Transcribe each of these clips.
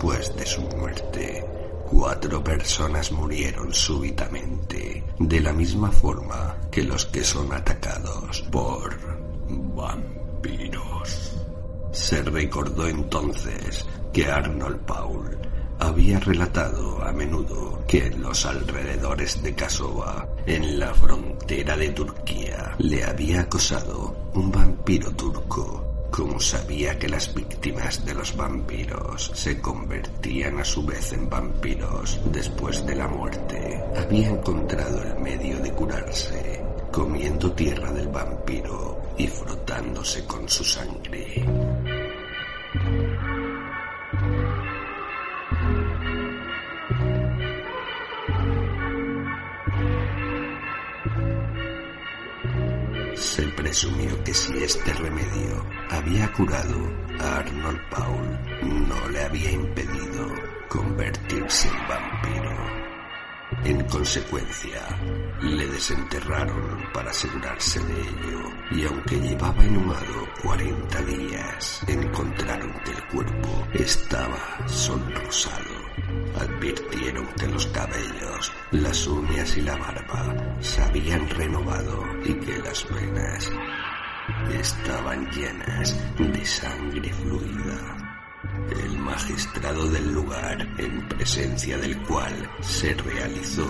Después de su muerte. Cuatro personas murieron súbitamente, de la misma forma que los que son atacados por vampiros. Se recordó entonces que Arnold Paul había relatado a menudo que en los alrededores de Kasova, en la frontera de Turquía, le había acosado un vampiro turco como sabía que las víctimas de los vampiros se convertían a su vez en vampiros después de la muerte, había encontrado el medio de curarse, comiendo tierra del vampiro y frotándose con su sangre. Se presumió que si este remedio había curado a Arnold Paul, no le había impedido convertirse en vampiro. En consecuencia, le desenterraron para asegurarse de ello, y aunque llevaba inhumado 40 días, encontraron que el cuerpo estaba sonrosado. Advirtieron que los cabellos, las uñas y la barba se habían renovado y que las venas estaban llenas de sangre fluida. El magistrado del lugar, en presencia del cual se realizó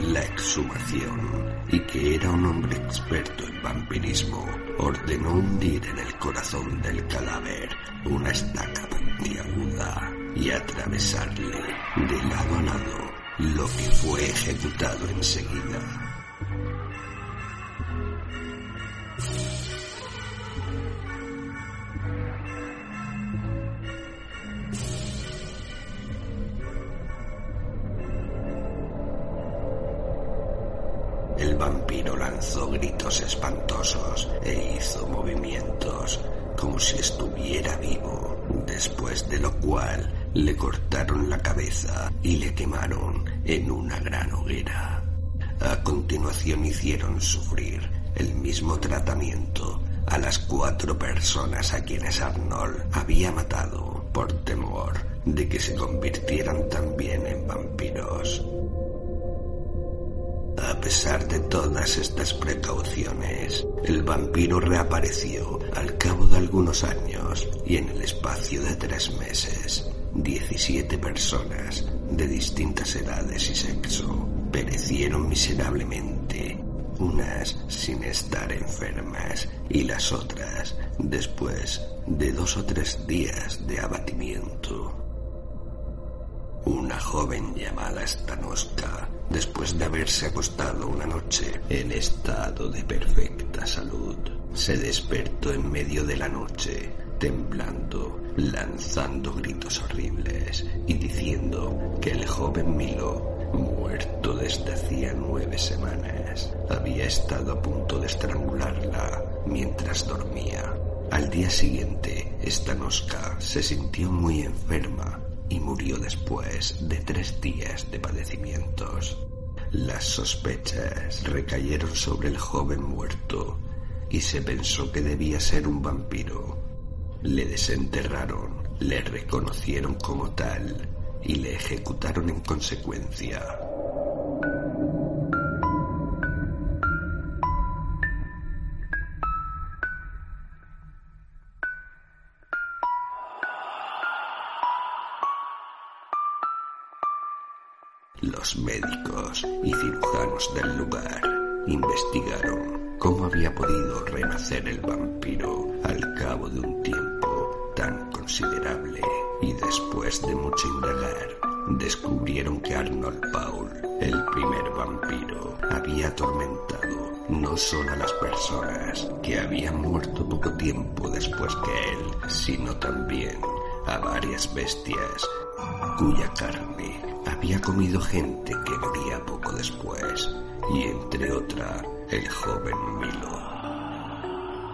la exhumación y que era un hombre experto en vampirismo, ordenó hundir en el corazón del cadáver una estaca puntiaguda y atravesarle de lado a lado, lo que fue ejecutado enseguida. El vampiro lanzó gritos espantosos e hizo movimientos como si estuviera vivo, después de lo cual le cortaron la cabeza y le quemaron en una gran hoguera. A continuación hicieron sufrir el mismo tratamiento a las cuatro personas a quienes Arnold había matado por temor de que se convirtieran también en vampiros. A pesar de todas estas precauciones, el vampiro reapareció al cabo de algunos años y en el espacio de tres meses, 17 personas de distintas edades y sexo perecieron miserablemente, unas sin estar enfermas y las otras después de dos o tres días de abatimiento. Una joven llamada Stanoska, después de haberse acostado una noche en estado de perfecta salud, se despertó en medio de la noche, temblando, lanzando gritos horribles y diciendo que el joven Milo, muerto desde hacía nueve semanas, había estado a punto de estrangularla mientras dormía. Al día siguiente, Stanoska se sintió muy enferma y murió después de tres días de padecimientos. Las sospechas recayeron sobre el joven muerto y se pensó que debía ser un vampiro. Le desenterraron, le reconocieron como tal y le ejecutaron en consecuencia. Médicos y cirujanos del lugar investigaron cómo había podido renacer el vampiro al cabo de un tiempo tan considerable y después de mucho indagar descubrieron que Arnold Paul, el primer vampiro, había atormentado no solo a las personas que habían muerto poco tiempo después que él, sino también a varias bestias cuya carne había comido gente que moría poco después, y entre otra el joven Milo.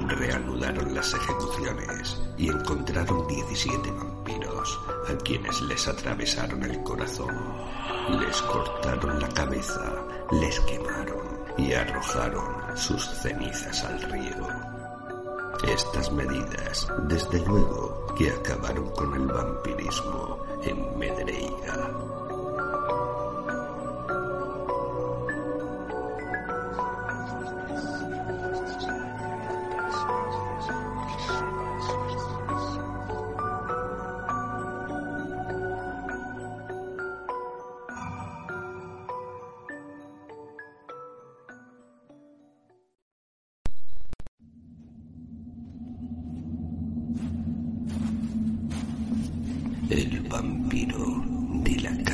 Reanudaron las ejecuciones y encontraron 17 vampiros a quienes les atravesaron el corazón, les cortaron la cabeza, les quemaron y arrojaron sus cenizas al río. Estas medidas, desde luego, que acabaron con el vampirismo en Medreiga.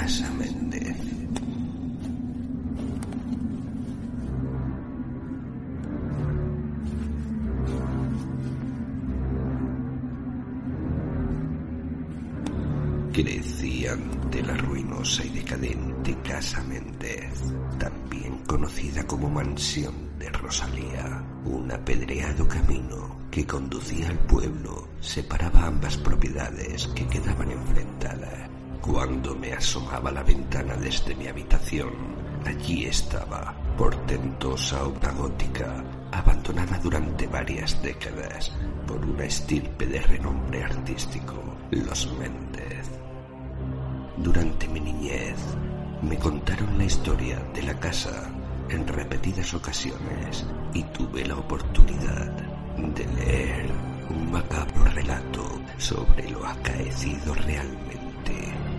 Casa Méndez. Crecí ante la ruinosa y decadente Casa Méndez, también conocida como Mansión de Rosalía, un apedreado camino que conducía al pueblo separaba ambas propiedades que quedaban enfrentadas. Cuando me asomaba a la ventana desde mi habitación, allí estaba, portentosa obra gótica, abandonada durante varias décadas por una estirpe de renombre artístico, los Méndez. Durante mi niñez me contaron la historia de la casa en repetidas ocasiones y tuve la oportunidad de leer un macabro relato sobre lo acaecido realmente.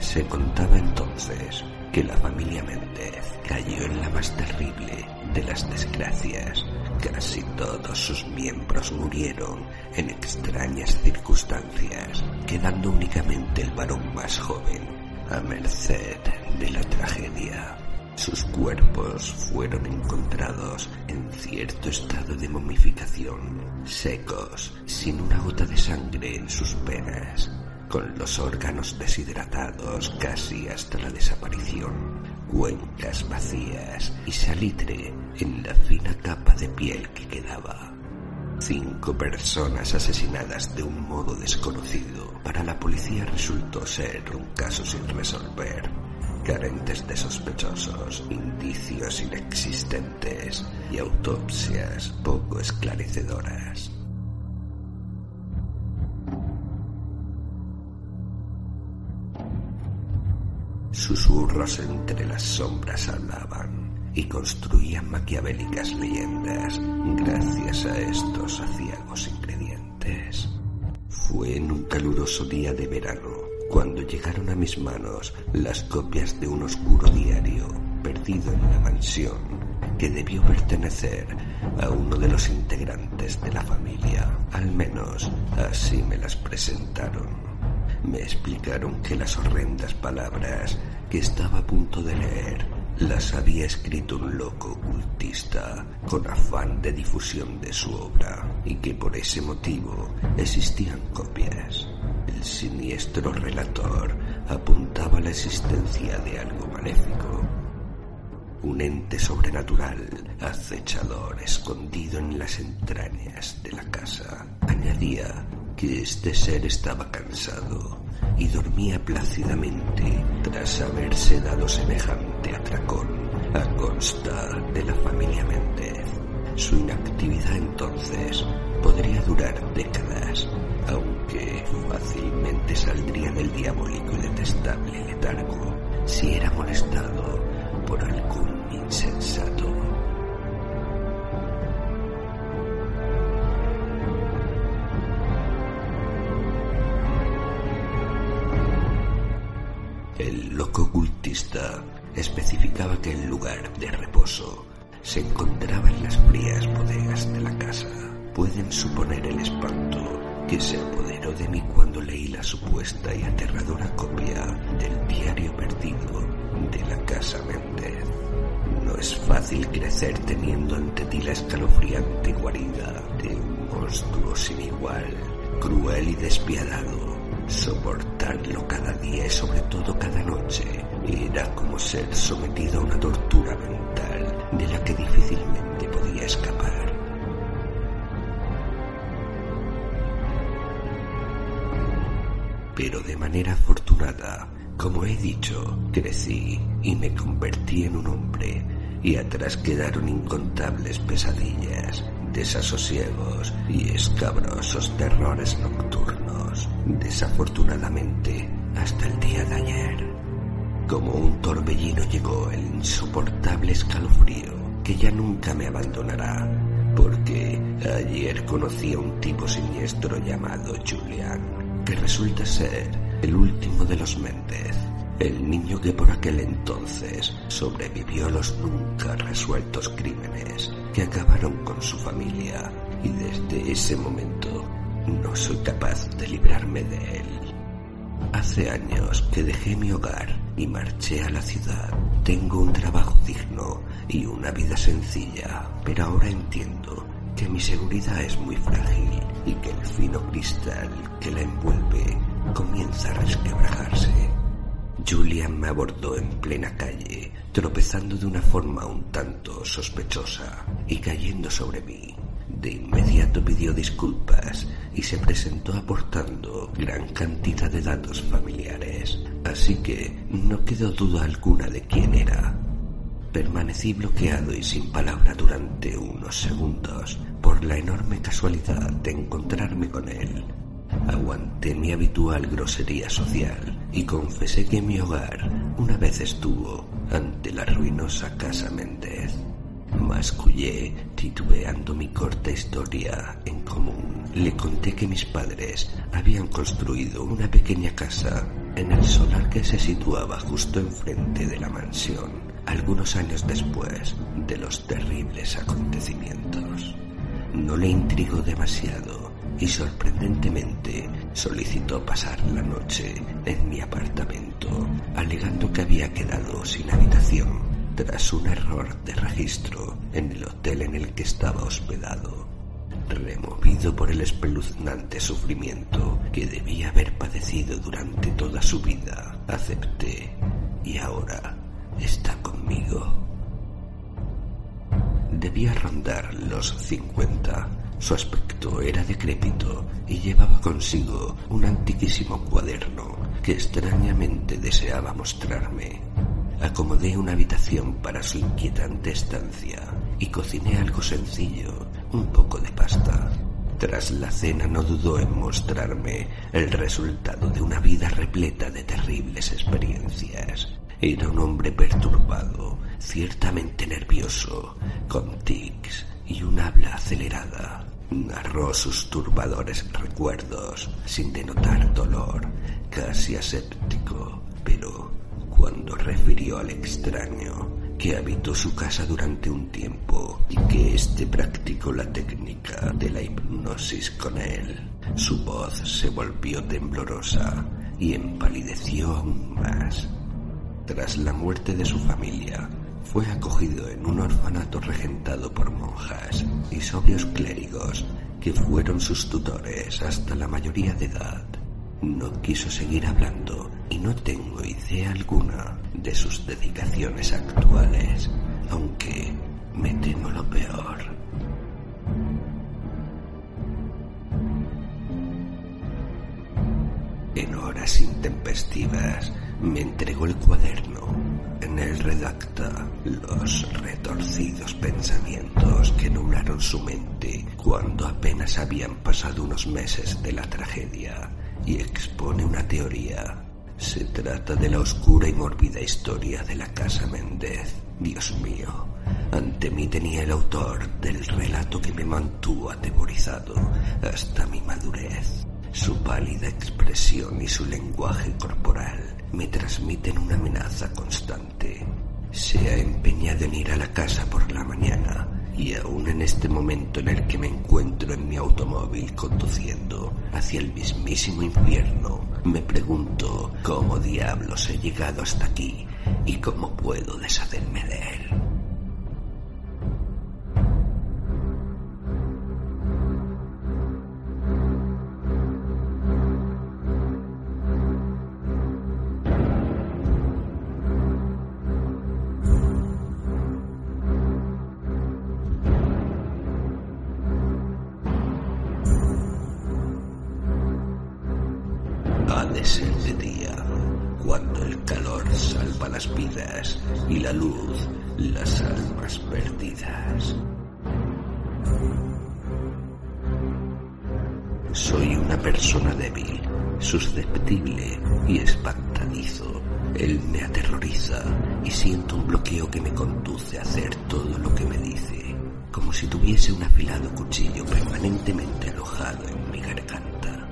Se contaba entonces que la familia Méndez cayó en la más terrible de las desgracias. Casi todos sus miembros murieron en extrañas circunstancias, quedando únicamente el varón más joven a merced de la tragedia. Sus cuerpos fueron encontrados en cierto estado de momificación, secos, sin una gota de sangre en sus venas, con los órganos deshidratados casi hasta la desaparición, cuencas vacías y salitre en la fina capa de piel que quedaba. Cinco personas asesinadas de un modo desconocido. Para la policía resultó ser un caso sin resolver carentes de sospechosos, indicios inexistentes y autopsias poco esclarecedoras. Susurros entre las sombras hablaban y construían maquiavélicas leyendas gracias a estos aciagos ingredientes. Fue en un caluroso día de verano cuando llegaron a mis manos las copias de un oscuro diario perdido en la mansión que debió pertenecer a uno de los integrantes de la familia. Al menos así me las presentaron. Me explicaron que las horrendas palabras que estaba a punto de leer las había escrito un loco ocultista con afán de difusión de su obra y que por ese motivo existían copias. El siniestro relator apuntaba la existencia de algo maléfico, un ente sobrenatural, acechador, escondido en las entrañas de la casa. Añadía este ser estaba cansado y dormía plácidamente tras haberse dado semejante atracón a consta de la familia Méndez. Su inactividad entonces podría durar décadas, aunque fácilmente saldría del diabólico y detestable letargo si era molestado por algún insensato. Loco ocultista especificaba que el lugar de reposo se encontraba en las frías bodegas de la casa. Pueden suponer el espanto que se apoderó de mí cuando leí la supuesta y aterradora copia del diario perdido de la casa Méndez. No es fácil crecer teniendo ante ti la escalofriante guarida de un monstruo sin igual, cruel y despiadado. Soportarlo cada día y sobre todo cada noche era como ser sometido a una tortura mental de la que difícilmente podía escapar. Pero de manera afortunada, como he dicho, crecí y me convertí en un hombre y atrás quedaron incontables pesadillas, desasosiegos y escabrosos terrores nocturnos, desafortunadamente hasta el día de ayer. Como un torbellino llegó el insoportable escalofrío que ya nunca me abandonará, porque ayer conocí a un tipo siniestro llamado Julian, que resulta ser el último de los Méndez, el niño que por aquel entonces sobrevivió a los nunca resueltos crímenes que acabaron con su familia y desde ese momento no soy capaz de librarme de él. Hace años que dejé mi hogar y marché a la ciudad. Tengo un trabajo digno y una vida sencilla, pero ahora entiendo que mi seguridad es muy frágil y que el fino cristal que la envuelve comienza a resquebrajarse. Julian me abordó en plena calle, tropezando de una forma un tanto sospechosa y cayendo sobre mí. De inmediato pidió disculpas y se presentó aportando gran cantidad de datos familiares, así que no quedó duda alguna de quién era. Permanecí bloqueado y sin palabra durante unos segundos por la enorme casualidad de encontrarme con él. Aguanté mi habitual grosería social y confesé que mi hogar una vez estuvo ante la ruinosa casa Méndez. Mascullé, titubeando mi corta historia en común. Le conté que mis padres habían construido una pequeña casa en el solar que se situaba justo enfrente de la mansión, algunos años después de los terribles acontecimientos. No le intrigó demasiado y sorprendentemente solicitó pasar la noche en mi apartamento, alegando que había quedado sin habitación tras un error de registro en el hotel en el que estaba hospedado. Removido por el espeluznante sufrimiento que debía haber padecido durante toda su vida, acepté y ahora está conmigo. Debía rondar los cincuenta. Su aspecto era decrépito y llevaba consigo un antiquísimo cuaderno que extrañamente deseaba mostrarme acomodé una habitación para su inquietante estancia y cociné algo sencillo, un poco de pasta. Tras la cena no dudó en mostrarme el resultado de una vida repleta de terribles experiencias. Era un hombre perturbado, ciertamente nervioso, con tics y un habla acelerada. Narró sus turbadores recuerdos sin denotar dolor, casi aséptico, pero cuando refirió al extraño que habitó su casa durante un tiempo y que éste practicó la técnica de la hipnosis con él. Su voz se volvió temblorosa y empalideció aún más. Tras la muerte de su familia, fue acogido en un orfanato regentado por monjas y sobrios clérigos que fueron sus tutores hasta la mayoría de edad. No quiso seguir hablando y no tengo idea alguna de sus dedicaciones actuales, aunque me temo lo peor. En horas intempestivas me entregó el cuaderno. En él redacta los retorcidos pensamientos que nublaron su mente cuando apenas habían pasado unos meses de la tragedia y expone una teoría. Se trata de la oscura y mórbida historia de la Casa Méndez. Dios mío, ante mí tenía el autor del relato que me mantuvo atemorizado hasta mi madurez. Su pálida expresión y su lenguaje corporal me transmiten una amenaza constante. Se ha empeñado en ir a la casa por la mañana y aún en este momento en el que me encuentro en mi automóvil conduciendo hacia el mismísimo infierno, me pregunto cómo diablos he llegado hasta aquí y cómo puedo deshacerme de él. Luz las almas perdidas. Soy una persona débil, susceptible y espantadizo. Él me aterroriza y siento un bloqueo que me conduce a hacer todo lo que me dice, como si tuviese un afilado cuchillo permanentemente alojado en mi garganta.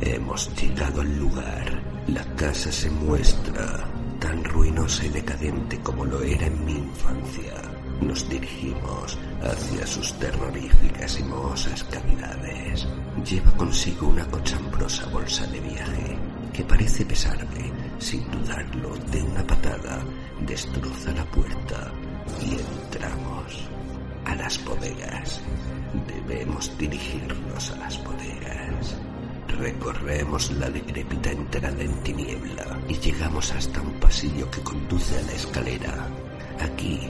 Hemos llegado al lugar. La casa se muestra tan ruinosa y decadente como lo era en mi infancia. Nos dirigimos hacia sus terroríficas y mohosas cavidades. Lleva consigo una cochambrosa bolsa de viaje que parece pesarme. Sin dudarlo, de una patada destroza la puerta y entramos a las bodegas. Debemos dirigirnos a las bodegas. Recorremos la decrépita entrada en tiniebla y llegamos hasta un pasillo que conduce a la escalera. Aquí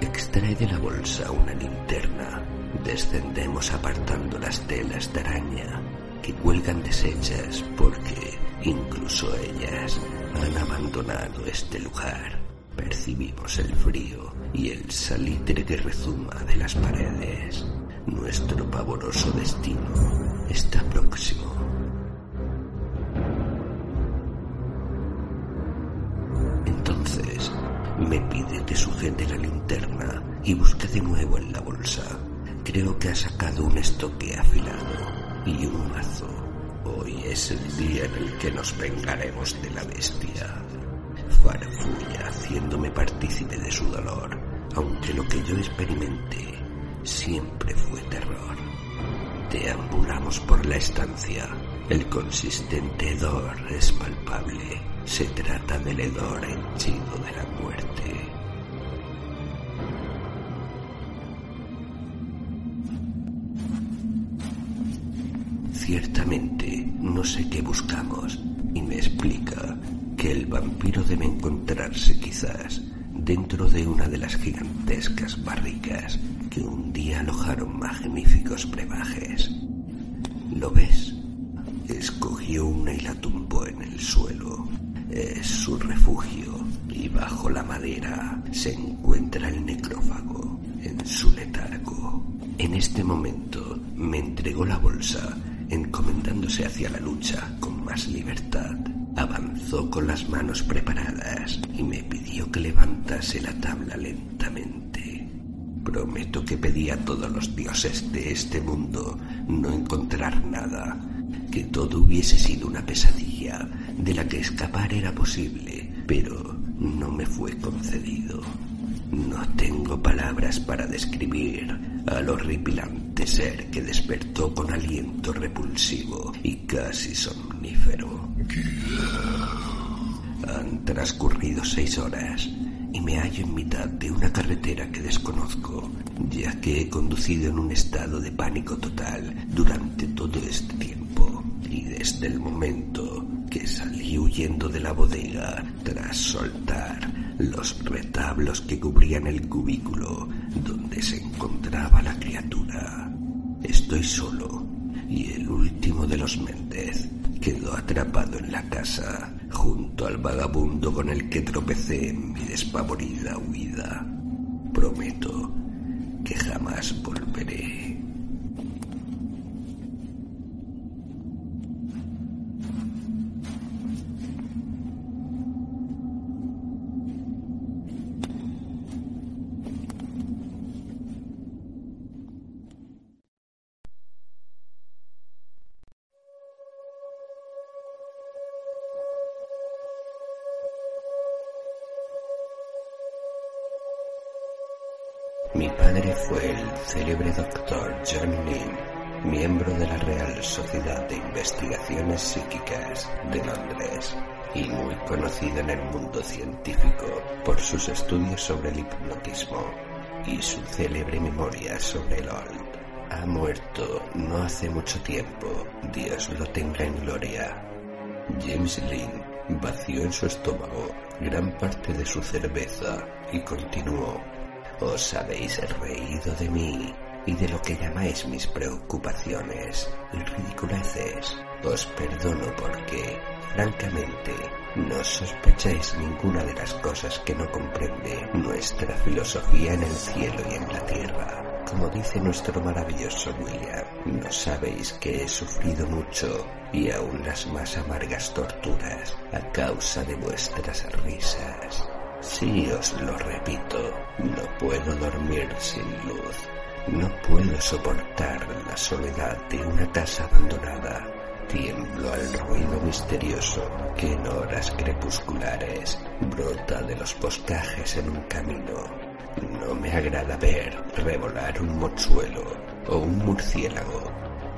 extrae de la bolsa una linterna. Descendemos apartando las telas de araña que cuelgan deshechas porque incluso ellas han abandonado este lugar. Percibimos el frío y el salitre que rezuma de las paredes. Nuestro pavoroso destino está próximo. Me pide que sujete la linterna y busque de nuevo en la bolsa. Creo que ha sacado un estoque afilado y un mazo. Hoy es el día en el que nos vengaremos de la bestia. Farfulla haciéndome partícipe de su dolor, aunque lo que yo experimenté siempre fue terror. Deambulamos por la estancia. El consistente hedor es palpable. Se trata del hedor henchido de la muerte. Ciertamente no sé qué buscamos y me explica que el vampiro debe encontrarse quizás dentro de una de las gigantescas barricas que un día alojaron magníficos brebajes. ¿Lo ves? Escogió una y la tumbó en el suelo. Es su refugio y bajo la madera se encuentra el necrófago en su letargo. En este momento me entregó la bolsa encomendándose hacia la lucha con más libertad. Avanzó con las manos preparadas y me pidió que levantase la tabla lentamente. Prometo que pedí a todos los dioses de este mundo no encontrar nada, que todo hubiese sido una pesadilla de la que escapar era posible, pero no me fue concedido. No tengo palabras para describir al horripilante ser que despertó con aliento repulsivo y casi somnífero. Han transcurrido seis horas y me hallo en mitad de una carretera que desconozco, ya que he conducido en un estado de pánico total durante todo este tiempo. Y desde el momento que salí huyendo de la bodega tras soltar los retablos que cubrían el cubículo donde se encontraba la criatura. Estoy solo y el último de los Méndez quedó atrapado en la casa junto al vagabundo con el que tropecé en mi despavorida huida. Prometo que jamás volveré. Mi padre fue el célebre doctor John Lynn, miembro de la Real Sociedad de Investigaciones Psíquicas de Londres y muy conocido en el mundo científico por sus estudios sobre el hipnotismo y su célebre memoria sobre el old. Ha muerto no hace mucho tiempo, Dios lo tenga en gloria. James Lynn vació en su estómago gran parte de su cerveza y continuó. Os habéis reído de mí y de lo que llamáis mis preocupaciones y ridiculeces. Os perdono porque, francamente, no sospecháis ninguna de las cosas que no comprende nuestra filosofía en el cielo y en la tierra. Como dice nuestro maravilloso William, no sabéis que he sufrido mucho y aún las más amargas torturas a causa de vuestras risas. Sí, os lo repito, no puedo dormir sin luz. No puedo soportar la soledad de una casa abandonada. Tiemblo al ruido misterioso que en horas crepusculares brota de los boscajes en un camino no me agrada ver revolar un mochuelo o un murciélago.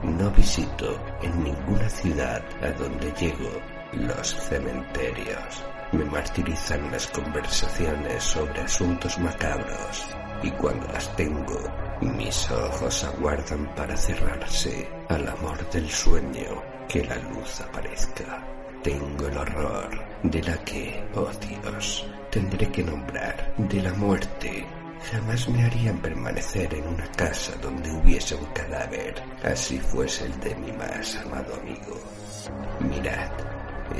No visito en ninguna ciudad a donde llego los cementerios. Me martirizan las conversaciones sobre asuntos macabros y cuando las tengo, mis ojos aguardan para cerrarse al amor del sueño que la luz aparezca. Tengo el horror de la que, oh Dios, tendré que nombrar, de la muerte. Jamás me harían permanecer en una casa donde hubiese un cadáver, así fuese el de mi más amado amigo. Mirad,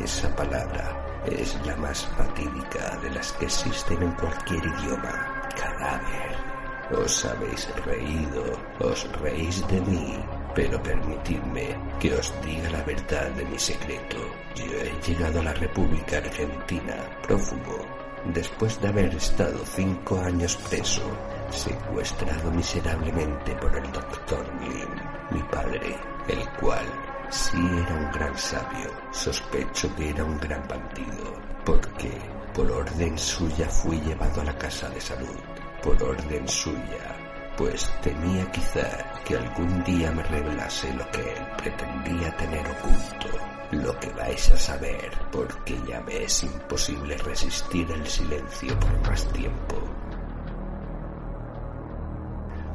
esa palabra es la más fatídica de las que existen en cualquier idioma. Cadáver. Os habéis reído, os reís de mí, pero permitidme que os diga la verdad de mi secreto. Yo he llegado a la República Argentina prófugo, después de haber estado cinco años preso, secuestrado miserablemente por el doctor Lin, mi padre, el cual, si era un gran sabio, sospecho que era un gran bandido, porque por orden suya fui llevado a la casa de salud, por orden suya. Pues temía quizá que algún día me revelase lo que él pretendía tener oculto, lo que vais a saber, porque ya me es imposible resistir el silencio por más tiempo.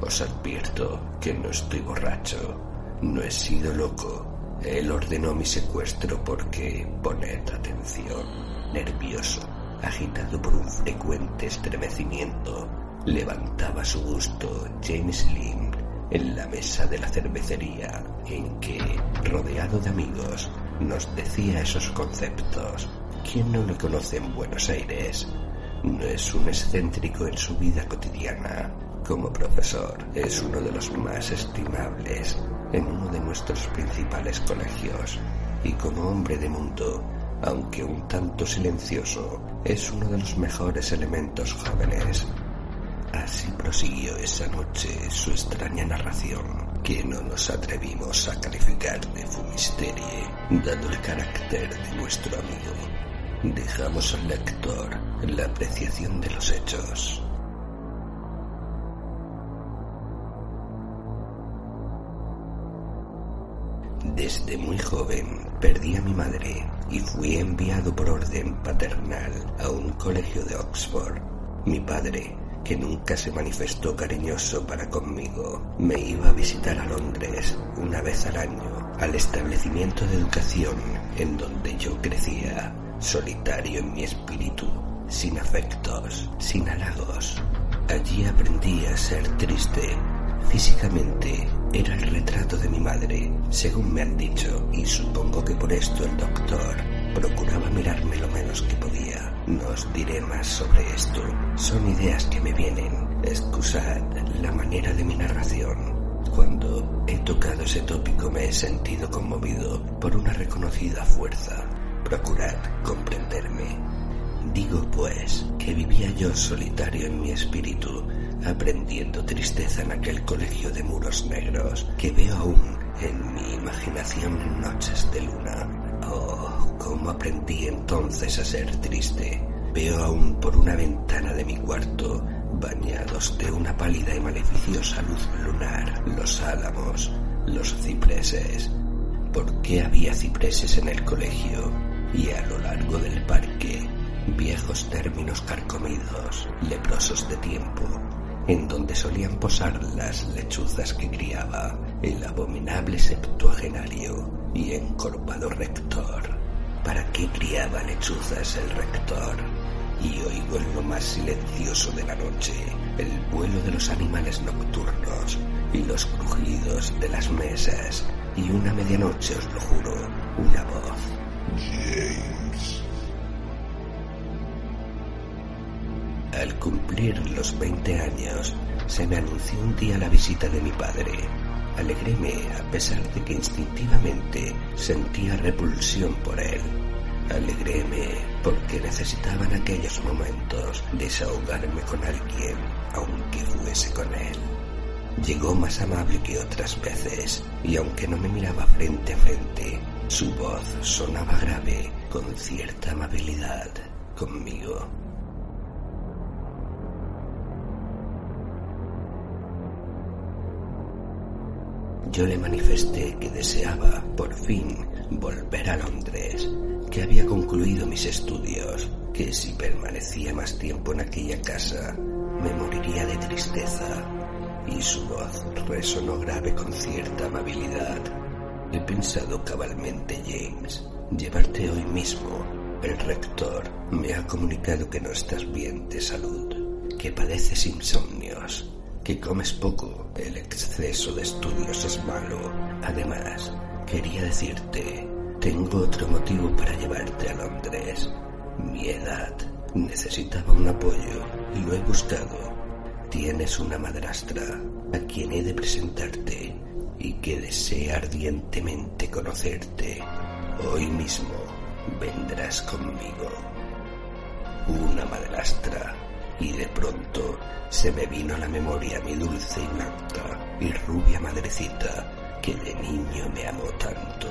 Os advierto que no estoy borracho, no he sido loco. Él ordenó mi secuestro porque, poned atención, nervioso, agitado por un frecuente estremecimiento, levantaba su gusto James Lynn en la mesa de la cervecería en que, rodeado de amigos, nos decía esos conceptos. ¿Quién no le conoce en Buenos Aires? No es un excéntrico en su vida cotidiana. Como profesor, es uno de los más estimables en uno de nuestros principales colegios. Y como hombre de mundo, aunque un tanto silencioso, es uno de los mejores elementos jóvenes Así prosiguió esa noche su extraña narración, que no nos atrevimos a calificar de fumisterie, dando el carácter de nuestro amigo. Dejamos al lector la apreciación de los hechos. Desde muy joven perdí a mi madre y fui enviado por orden paternal a un colegio de Oxford. Mi padre que nunca se manifestó cariñoso para conmigo, me iba a visitar a Londres una vez al año, al establecimiento de educación en donde yo crecía, solitario en mi espíritu, sin afectos, sin halagos. Allí aprendí a ser triste. Físicamente era el retrato de mi madre, según me han dicho, y supongo que por esto el doctor procuraba mirarme lo menos que podía. No os diré más sobre esto. Son ideas que me vienen. Excusad la manera de mi narración. Cuando he tocado ese tópico me he sentido conmovido por una reconocida fuerza. Procurad comprenderme. Digo pues que vivía yo solitario en mi espíritu, aprendiendo tristeza en aquel colegio de muros negros que veo aún en mi imaginación en noches de luna Oh, cómo aprendí entonces a ser triste. Veo aún por una ventana de mi cuarto bañados de una pálida y maleficiosa luz lunar, los álamos, los cipreses. ¿Por qué había cipreses en el colegio? Y a lo largo del parque, viejos términos carcomidos, leprosos de tiempo, en donde solían posar las lechuzas que criaba el abominable septuagenario y encorvado rector. ¿Para qué criaba lechuzas el rector? Y oigo en lo más silencioso de la noche el vuelo de los animales nocturnos y los crujidos de las mesas y una medianoche, os lo juro, una voz. James. Al cumplir los 20 años, se me anunció un día la visita de mi padre. Alegréme a pesar de que instintivamente sentía repulsión por él. Alegréme porque necesitaba en aquellos momentos desahogarme con alguien, aunque fuese con él. Llegó más amable que otras veces, y aunque no me miraba frente a frente, su voz sonaba grave con cierta amabilidad conmigo. Yo le manifesté que deseaba, por fin, volver a Londres, que había concluido mis estudios, que si permanecía más tiempo en aquella casa, me moriría de tristeza, y su voz resonó grave con cierta amabilidad. He pensado cabalmente, James, llevarte hoy mismo. El rector me ha comunicado que no estás bien de salud, que padeces insomnios que comes poco, el exceso de estudios es malo. Además, quería decirte, tengo otro motivo para llevarte a Londres. Mi edad necesitaba un apoyo y lo he buscado. Tienes una madrastra a quien he de presentarte y que desea ardientemente conocerte. Hoy mismo vendrás conmigo. Una madrastra y de pronto se me vino a la memoria mi dulce y y rubia madrecita que de niño me amó tanto,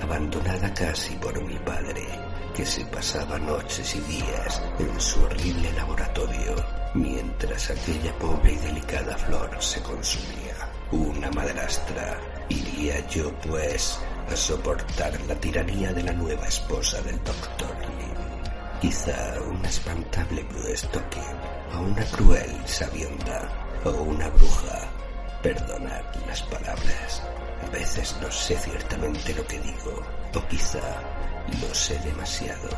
abandonada casi por mi padre, que se pasaba noches y días en su horrible laboratorio, mientras aquella pobre y delicada flor se consumía. Una madrastra, iría yo pues a soportar la tiranía de la nueva esposa del doctor Lin. Quizá una espantable Stoker a una cruel sabionda o una bruja. Perdonad las palabras. A veces no sé ciertamente lo que digo, o quizá lo sé demasiado.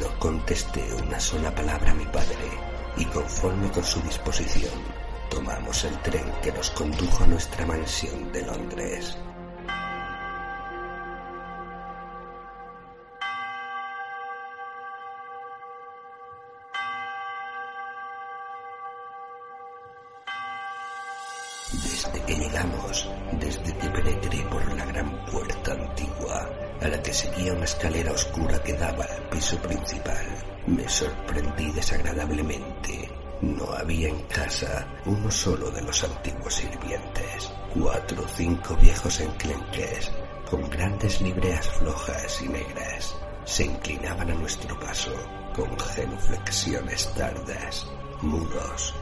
No contesté una sola palabra a mi padre, y conforme con su disposición, tomamos el tren que nos condujo a nuestra mansión de Londres. Desde que penetré por la gran puerta antigua, a la que seguía una escalera oscura que daba al piso principal, me sorprendí desagradablemente. No había en casa uno solo de los antiguos sirvientes, cuatro o cinco viejos enclenques, con grandes libreas flojas y negras, se inclinaban a nuestro paso, con genuflexiones tardas, mudos.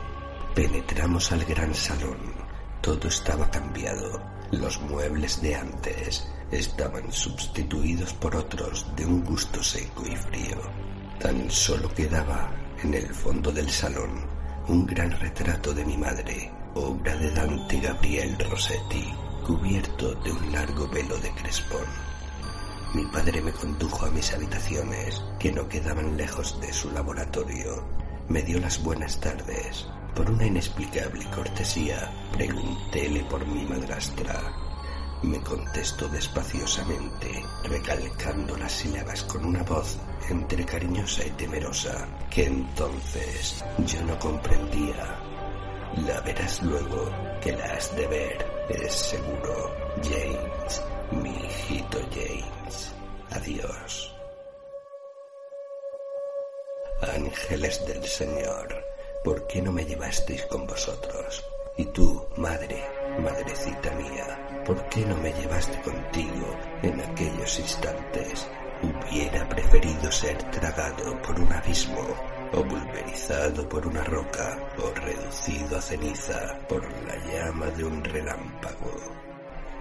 Penetramos al gran salón, todo estaba cambiado. Los muebles de antes estaban sustituidos por otros de un gusto seco y frío. Tan solo quedaba en el fondo del salón un gran retrato de mi madre, obra de Dante Gabriel Rossetti, cubierto de un largo velo de crespón. Mi padre me condujo a mis habitaciones, que no quedaban lejos de su laboratorio. Me dio las buenas tardes por una inexplicable cortesía, preguntéle por mi madrastra. Me contestó despaciosamente, recalcando las sílabas con una voz entre cariñosa y temerosa, que entonces yo no comprendía. La verás luego, que la has de ver, es seguro. James, mi hijito James. Adiós. Ángeles del Señor ¿por qué no me llevasteis con vosotros? Y tú, madre, madrecita mía, ¿por qué no me llevaste contigo en aquellos instantes? Hubiera preferido ser tragado por un abismo o pulverizado por una roca, o reducido a ceniza por la llama de un relámpago.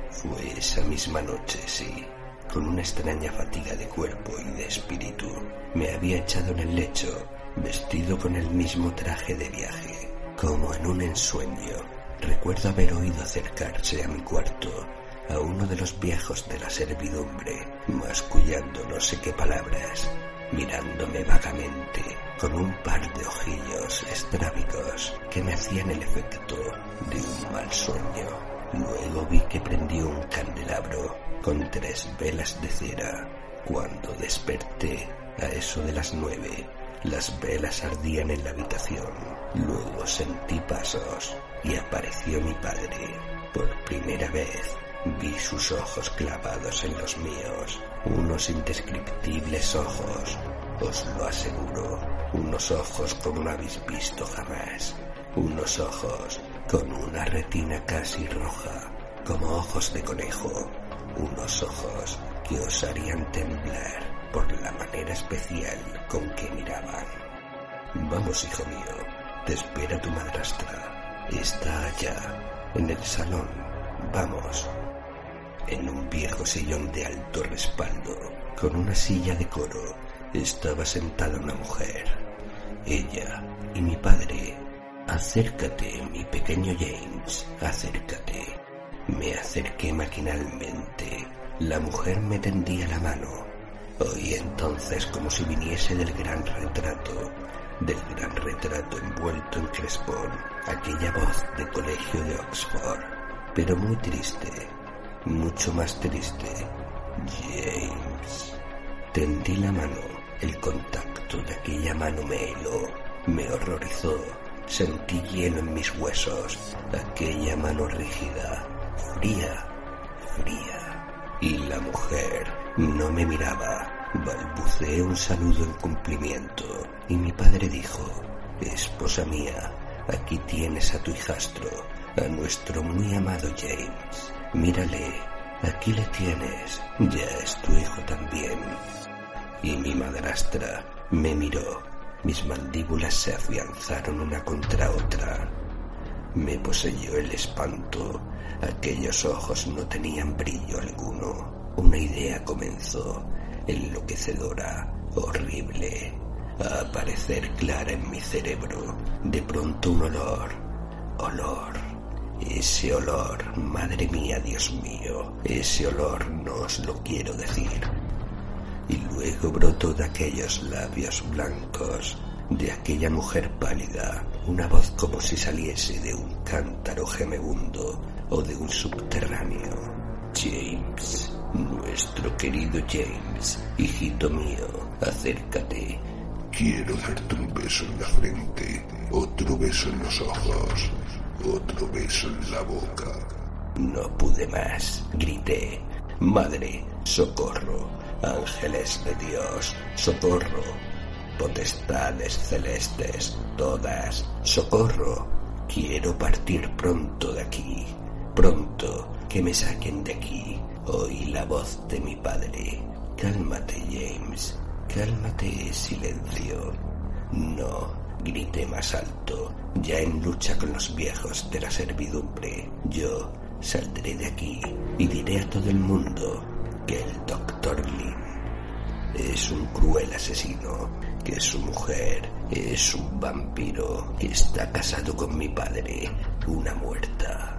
Fue esa misma noche, sí, con una extraña fatiga de cuerpo y de espíritu, me había echado en el lecho, vestido con el mismo traje de viaje, como en un ensueño. Recuerdo haber oído acercarse a mi cuarto a uno de los viejos de la servidumbre, mascullando no sé qué palabras, mirándome vagamente con un par de ojillos estrábicos que me hacían el efecto de un mal sueño. Luego vi que prendió un candelabro con tres velas de cera. Cuando desperté a eso de las nueve, las velas ardían en la habitación. Luego sentí pasos y apareció mi padre. Por primera vez vi sus ojos clavados en los míos, unos indescriptibles ojos, os lo aseguro, unos ojos como no habéis visto jamás, unos ojos con una retina casi roja, como ojos de conejo, unos ojos que os harían temblar por la manera especial con que miraban. Vamos, hijo mío, te espera tu madrastra. Está allá, en el salón. Vamos. En un viejo sillón de alto respaldo, con una silla de coro, estaba sentada una mujer. Ella y mi padre. Acércate, mi pequeño James, acércate. Me acerqué maquinalmente. La mujer me tendía la mano. Oí entonces como si viniese del gran retrato, del gran retrato envuelto en crespón, aquella voz de colegio de Oxford, pero muy triste, mucho más triste. James. Tendí la mano, el contacto de aquella mano me heló, me horrorizó, sentí hielo en mis huesos, aquella mano rígida, fría, fría. Y la mujer no me miraba. Balbuceé un saludo en cumplimiento y mi padre dijo, Esposa mía, aquí tienes a tu hijastro, a nuestro muy amado James. Mírale, aquí le tienes, ya es tu hijo también. Y mi madrastra me miró, mis mandíbulas se afianzaron una contra otra. Me poseyó el espanto, aquellos ojos no tenían brillo alguno. Una idea comenzó, enloquecedora, horrible, a aparecer clara en mi cerebro. De pronto un olor, olor, ese olor, madre mía, Dios mío, ese olor no os lo quiero decir. Y luego brotó de aquellos labios blancos, de aquella mujer pálida, una voz como si saliese de un cántaro gemebundo o de un subterráneo. James, nuestro querido James, hijito mío, acércate. Quiero darte un beso en la frente, otro beso en los ojos, otro beso en la boca. No pude más, grité. Madre, socorro. Ángeles de Dios, socorro. Potestades celestes, todas, socorro. Quiero partir pronto de aquí, pronto que me saquen de aquí. Oí la voz de mi padre. Cálmate, James. Cálmate, silencio. No, grité más alto, ya en lucha con los viejos de la servidumbre. Yo saldré de aquí y diré a todo el mundo que el doctor Lin es un cruel asesino, que su mujer es un vampiro que está casado con mi padre, una muerta.